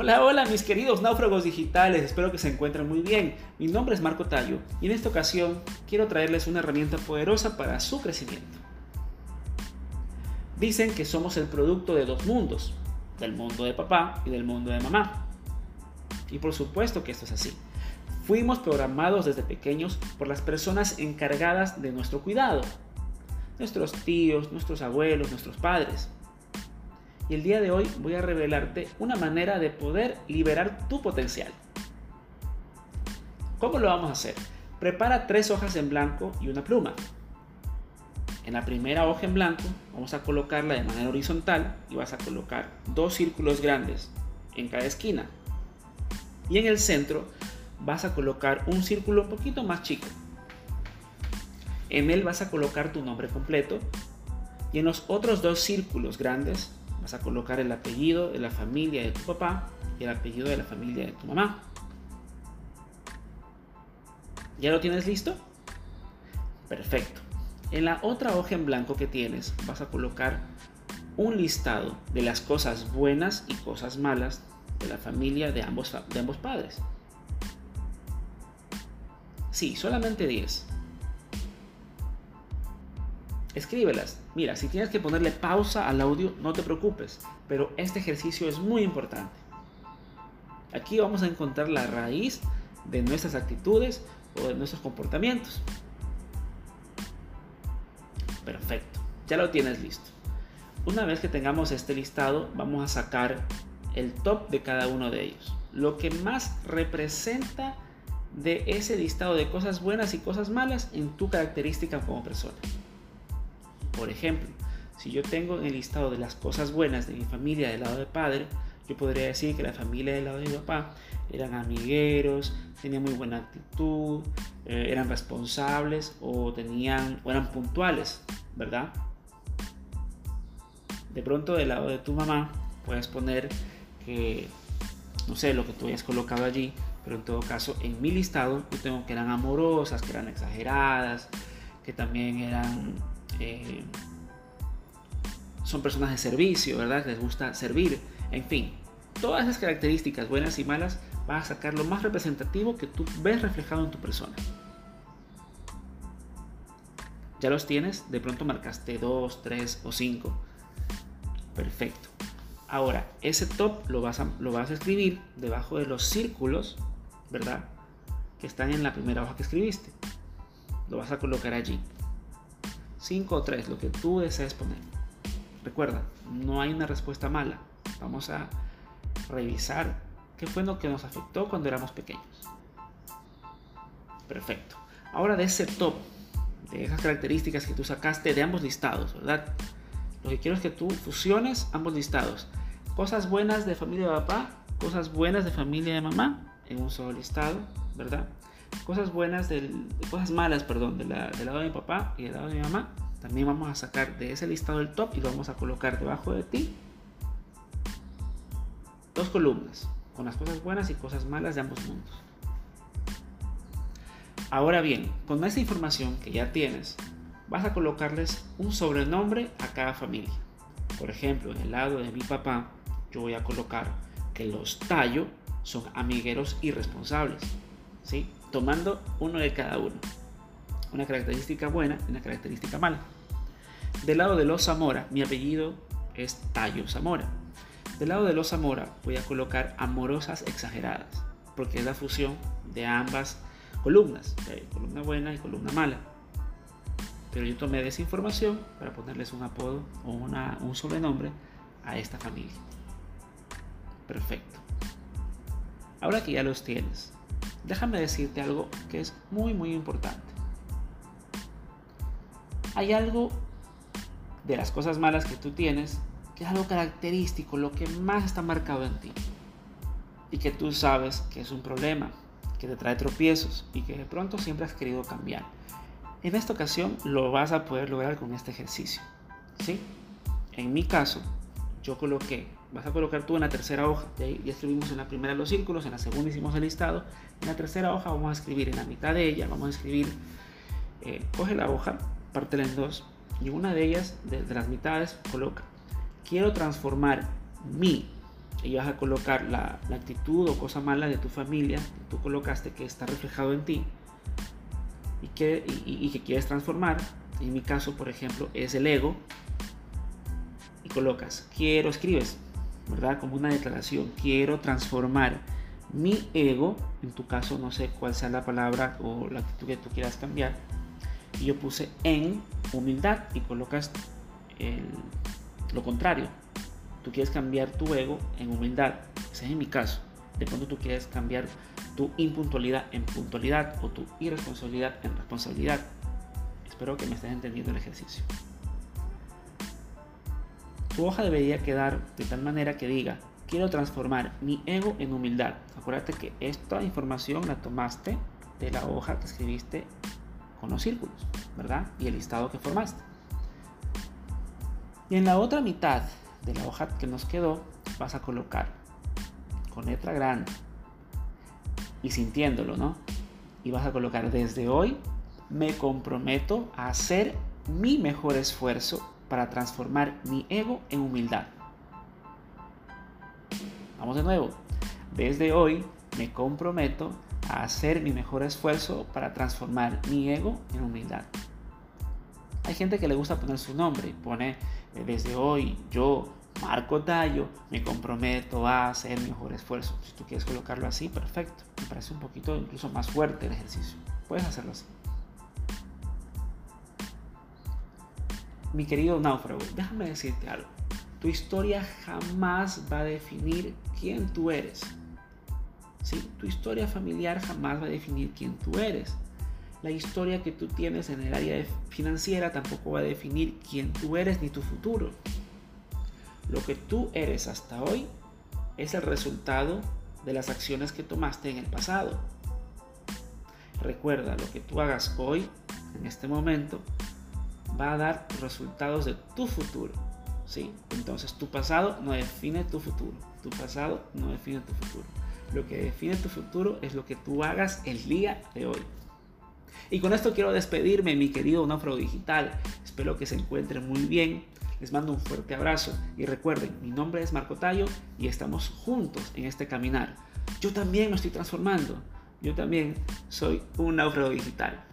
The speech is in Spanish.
Hola, hola mis queridos náufragos digitales, espero que se encuentren muy bien. Mi nombre es Marco Tallo y en esta ocasión quiero traerles una herramienta poderosa para su crecimiento. Dicen que somos el producto de dos mundos, del mundo de papá y del mundo de mamá. Y por supuesto que esto es así. Fuimos programados desde pequeños por las personas encargadas de nuestro cuidado. Nuestros tíos, nuestros abuelos, nuestros padres y el día de hoy voy a revelarte una manera de poder liberar tu potencial. ¿Cómo lo vamos a hacer? Prepara tres hojas en blanco y una pluma. En la primera hoja en blanco vamos a colocarla de manera horizontal y vas a colocar dos círculos grandes en cada esquina. Y en el centro vas a colocar un círculo un poquito más chico. En él vas a colocar tu nombre completo y en los otros dos círculos grandes Vas a colocar el apellido de la familia de tu papá y el apellido de la familia de tu mamá. ¿Ya lo tienes listo? Perfecto. En la otra hoja en blanco que tienes vas a colocar un listado de las cosas buenas y cosas malas de la familia de ambos, de ambos padres. Sí, solamente 10 escríbelas. Mira, si tienes que ponerle pausa al audio, no te preocupes, pero este ejercicio es muy importante. Aquí vamos a encontrar la raíz de nuestras actitudes o de nuestros comportamientos. Perfecto, ya lo tienes listo. Una vez que tengamos este listado, vamos a sacar el top de cada uno de ellos. Lo que más representa de ese listado de cosas buenas y cosas malas en tu característica como persona. Por ejemplo, si yo tengo en el listado de las cosas buenas de mi familia del lado de padre, yo podría decir que la familia del lado de mi papá eran amigueros, tenían muy buena actitud, eh, eran responsables o tenían o eran puntuales, ¿verdad? De pronto del lado de tu mamá puedes poner que no sé lo que tú hayas colocado allí, pero en todo caso en mi listado yo tengo que eran amorosas, que eran exageradas, que también eran eh, son personas de servicio, ¿verdad? Les gusta servir, en fin. Todas esas características buenas y malas vas a sacar lo más representativo que tú ves reflejado en tu persona. ¿Ya los tienes? De pronto marcaste 2, 3 o 5. Perfecto. Ahora, ese top lo vas, a, lo vas a escribir debajo de los círculos, ¿verdad? Que están en la primera hoja que escribiste. Lo vas a colocar allí. 5 o 3, lo que tú desees poner. Recuerda, no hay una respuesta mala. Vamos a revisar qué fue lo que nos afectó cuando éramos pequeños. Perfecto. Ahora de ese top, de esas características que tú sacaste de ambos listados, ¿verdad? Lo que quiero es que tú fusiones ambos listados. Cosas buenas de familia de papá, cosas buenas de familia de mamá en un solo listado, ¿verdad? Cosas buenas, del, cosas malas, perdón, del lado de mi papá y del lado de mi mamá, también vamos a sacar de ese listado el top y vamos a colocar debajo de ti. Dos columnas, con las cosas buenas y cosas malas de ambos mundos. Ahora bien, con esta información que ya tienes, vas a colocarles un sobrenombre a cada familia. Por ejemplo, en el lado de mi papá, yo voy a colocar que los Tallo son amigueros irresponsables. ¿sí? Tomando uno de cada uno. Una característica buena y una característica mala. Del lado de los Zamora, mi apellido es Tallo Zamora. Del lado de los Zamora voy a colocar amorosas exageradas, porque es la fusión de ambas columnas, columna buena y columna mala. Pero yo tomé de esa información para ponerles un apodo o un sobrenombre a esta familia. Perfecto. Ahora que ya los tienes, déjame decirte algo que es muy muy importante. Hay algo de las cosas malas que tú tienes que es algo característico, lo que más está marcado en ti. Y que tú sabes que es un problema, que te trae tropiezos y que de pronto siempre has querido cambiar. En esta ocasión lo vas a poder lograr con este ejercicio. ¿sí? En mi caso, yo coloqué vas a colocar tú en la tercera hoja. Ya, escribimos en la primera los círculos, en la segunda hicimos el listado. En la tercera hoja vamos a escribir en la mitad de ella, vamos a escribir, eh, coge la hoja, pártela en dos y una de ellas, de, las mitades, coloca, quiero transformar mi y vas a colocar la, actitud o cosa mala de tu familia que tú colocaste que está reflejado en ti y que, y que quieres transformar. En mi caso, por ejemplo, es el ego. Y colocas, quiero, escribes, ¿verdad? Como una declaración, quiero transformar mi ego, en tu caso no sé cuál sea la palabra o la actitud que tú quieras cambiar, y yo puse en humildad y colocas lo contrario. Tú quieres cambiar tu ego en humildad. Ese es en mi caso. De pronto tú quieres cambiar tu impuntualidad en puntualidad o tu irresponsabilidad en responsabilidad. Espero que me estés entendiendo el ejercicio. Tu hoja debería quedar de tal manera que diga, quiero transformar mi ego en humildad. Acuérdate que esta información la tomaste de la hoja que escribiste con los círculos, ¿verdad? Y el listado que formaste. Y en la otra mitad de la hoja que nos quedó, vas a colocar con letra grande y sintiéndolo, ¿no? Y vas a colocar desde hoy me comprometo a hacer mi mejor esfuerzo para transformar mi ego en humildad. Vamos de nuevo. Desde hoy me comprometo a hacer mi mejor esfuerzo para transformar mi ego en humildad. Hay gente que le gusta poner su nombre, pone eh, desde hoy yo, Marco Tallo, me comprometo a hacer mi mejor esfuerzo. Si tú quieres colocarlo así, perfecto. Me parece un poquito incluso más fuerte el ejercicio. Puedes hacerlo así. Mi querido náufrago, déjame decirte algo. Tu historia jamás va a definir quién tú eres. ¿sí? Tu historia familiar jamás va a definir quién tú eres. La historia que tú tienes en el área financiera tampoco va a definir quién tú eres ni tu futuro. Lo que tú eres hasta hoy es el resultado de las acciones que tomaste en el pasado. Recuerda, lo que tú hagas hoy, en este momento, va a dar resultados de tu futuro. ¿sí? Entonces tu pasado no define tu futuro. Tu pasado no define tu futuro. Lo que define tu futuro es lo que tú hagas el día de hoy. Y con esto quiero despedirme, mi querido Náufrago Digital. Espero que se encuentren muy bien. Les mando un fuerte abrazo y recuerden, mi nombre es Marco Tallo y estamos juntos en este caminar. Yo también me estoy transformando. Yo también soy un náufrago digital.